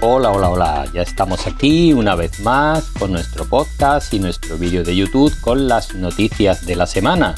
Hola, hola, hola, ya estamos aquí una vez más con nuestro podcast y nuestro vídeo de YouTube con las noticias de la semana.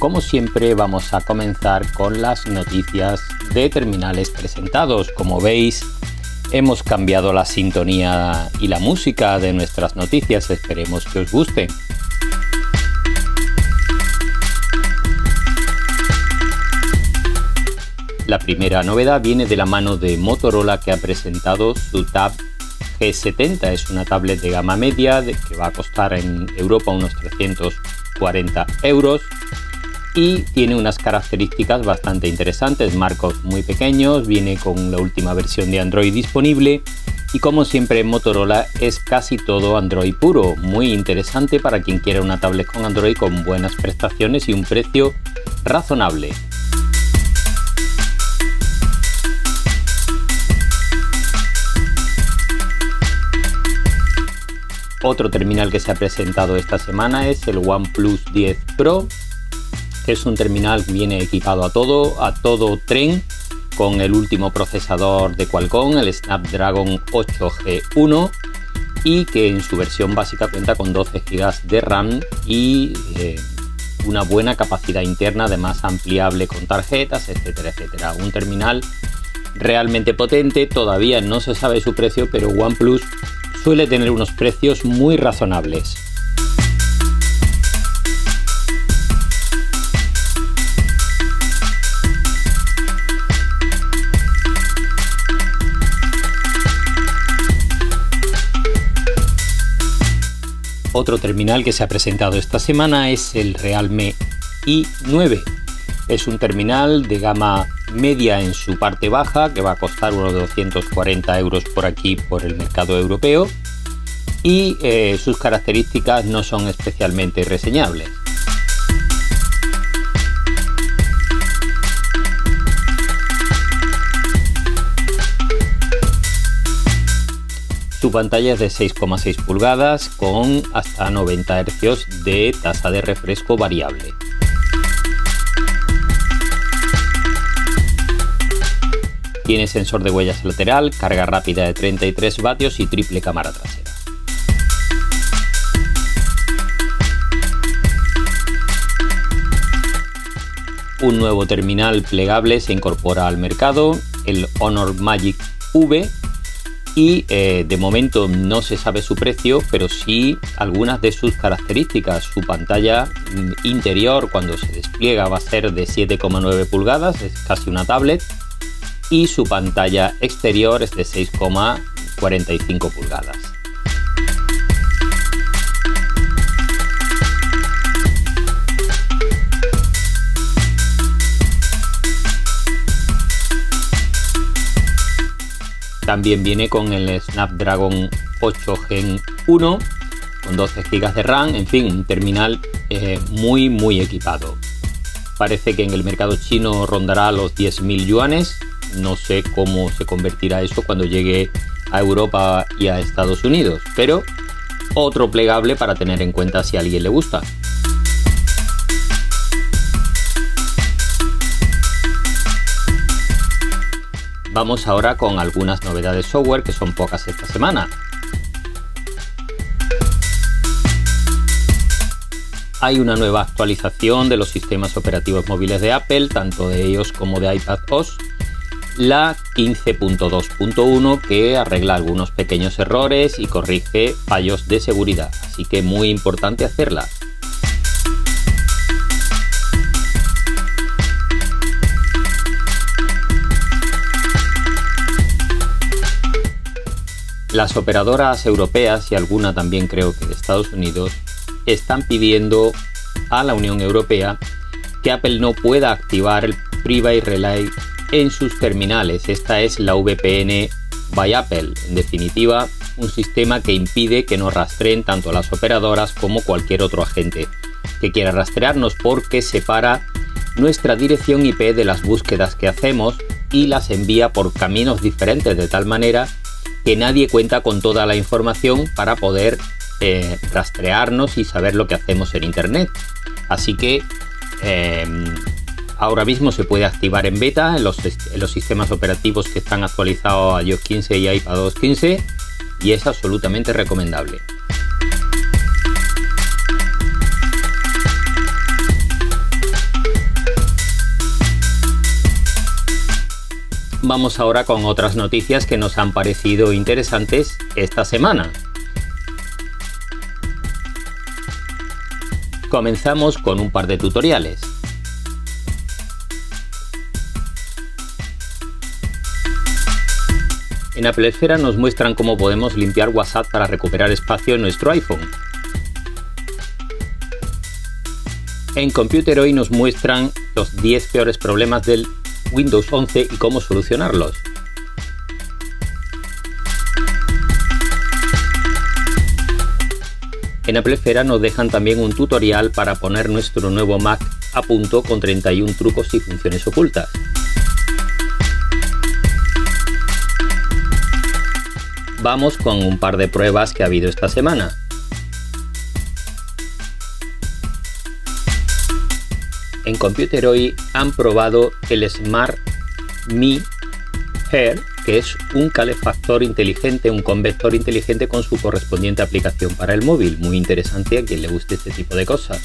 Como siempre vamos a comenzar con las noticias de terminales presentados. Como veis, hemos cambiado la sintonía y la música de nuestras noticias, esperemos que os guste. La primera novedad viene de la mano de Motorola que ha presentado su Tab G70. Es una tablet de gama media que va a costar en Europa unos 340 euros y tiene unas características bastante interesantes, marcos muy pequeños, viene con la última versión de Android disponible y como siempre Motorola es casi todo Android puro, muy interesante para quien quiera una tablet con Android con buenas prestaciones y un precio razonable. Otro terminal que se ha presentado esta semana es el OnePlus 10 Pro es un terminal que viene equipado a todo, a todo tren, con el último procesador de Qualcomm, el Snapdragon 8G1, y que en su versión básica cuenta con 12 GB de RAM y eh, una buena capacidad interna, además ampliable con tarjetas, etcétera, etcétera. Un terminal realmente potente, todavía no se sabe su precio, pero OnePlus suele tener unos precios muy razonables. Otro terminal que se ha presentado esta semana es el Realme i9. Es un terminal de gama media en su parte baja que va a costar unos 240 euros por aquí por el mercado europeo y eh, sus características no son especialmente reseñables. Su pantalla es de 6,6 pulgadas con hasta 90 Hz de tasa de refresco variable. Tiene sensor de huellas lateral, carga rápida de 33 vatios y triple cámara trasera. Un nuevo terminal plegable se incorpora al mercado, el Honor Magic V y eh, de momento no se sabe su precio, pero sí algunas de sus características. Su pantalla mm, interior cuando se despliega va a ser de 7,9 pulgadas, es casi una tablet, y su pantalla exterior es de 6,45 pulgadas. También viene con el Snapdragon 8 Gen 1 con 12 GB de RAM, en fin, un terminal eh, muy muy equipado. Parece que en el mercado chino rondará los 10.000 yuanes. No sé cómo se convertirá eso cuando llegue a Europa y a Estados Unidos, pero otro plegable para tener en cuenta si a alguien le gusta. Vamos ahora con algunas novedades software que son pocas esta semana. Hay una nueva actualización de los sistemas operativos móviles de Apple, tanto de ellos como de iPadOS, la 15.2.1 que arregla algunos pequeños errores y corrige fallos de seguridad, así que muy importante hacerla. Las operadoras europeas y alguna también creo que de Estados Unidos están pidiendo a la Unión Europea que Apple no pueda activar el Private Relay en sus terminales. Esta es la VPN by Apple. En definitiva, un sistema que impide que nos rastreen tanto las operadoras como cualquier otro agente que quiera rastrearnos porque separa nuestra dirección IP de las búsquedas que hacemos y las envía por caminos diferentes de tal manera que nadie cuenta con toda la información para poder eh, rastrearnos y saber lo que hacemos en Internet. Así que em, ahora mismo se puede activar en beta en los, sistemas operativos que están actualizados a iOS 15 y iPadOS 15 y es absolutamente recomendable. Vamos ahora con otras noticias que nos han parecido interesantes esta semana. Comenzamos con un par de tutoriales. En Apple Esfera nos muestran cómo podemos limpiar WhatsApp para recuperar espacio en nuestro iPhone. En Computer hoy nos muestran los 10 peores problemas del Windows 11 y cómo solucionarlos. En Apple Esfera nos dejan también un tutorial para poner nuestro nuevo Mac a punto con 31 trucos y funciones ocultas. Vamos con un par de pruebas que ha habido esta semana. En Computer hoy han probado el Smart Mi Hair que es un calefactor inteligente, un convector inteligente con su correspondiente aplicación para el móvil. Muy interesante a quien le guste este tipo de cosas.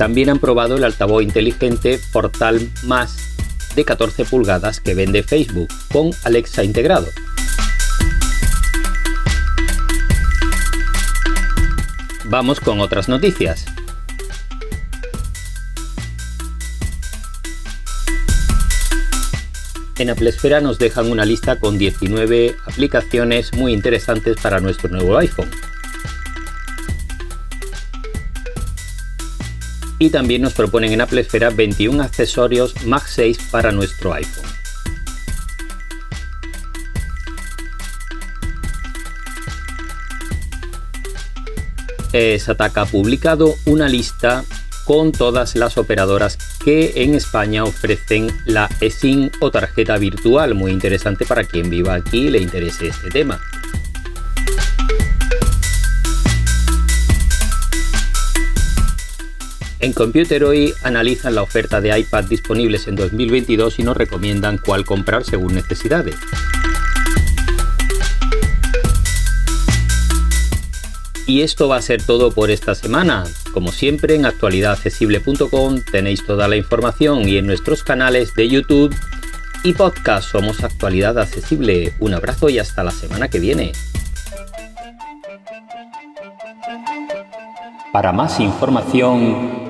También han probado el altavoz inteligente Portal Más de 14 pulgadas que vende Facebook con Alexa integrado. Vamos con otras noticias. En Apple Esfera nos dejan una lista con 19 aplicaciones muy interesantes para nuestro nuevo iPhone. Y también nos proponen en Apple Esfera 21 accesorios MagSafe para nuestro iPhone. Sataka ha publicado una lista con todas las operadoras que en España ofrecen la eSIM o tarjeta virtual, muy interesante para quien viva aquí y le interese este tema. En Computer hoy analizan la oferta de iPad disponibles en 2022 y nos recomiendan cuál comprar según necesidades. Y esto va a ser todo por esta semana. Como siempre, en actualidadaccesible.com tenéis toda la información y en nuestros canales de YouTube y podcast somos Actualidad Accesible. Un abrazo y hasta la semana que viene. Para más información,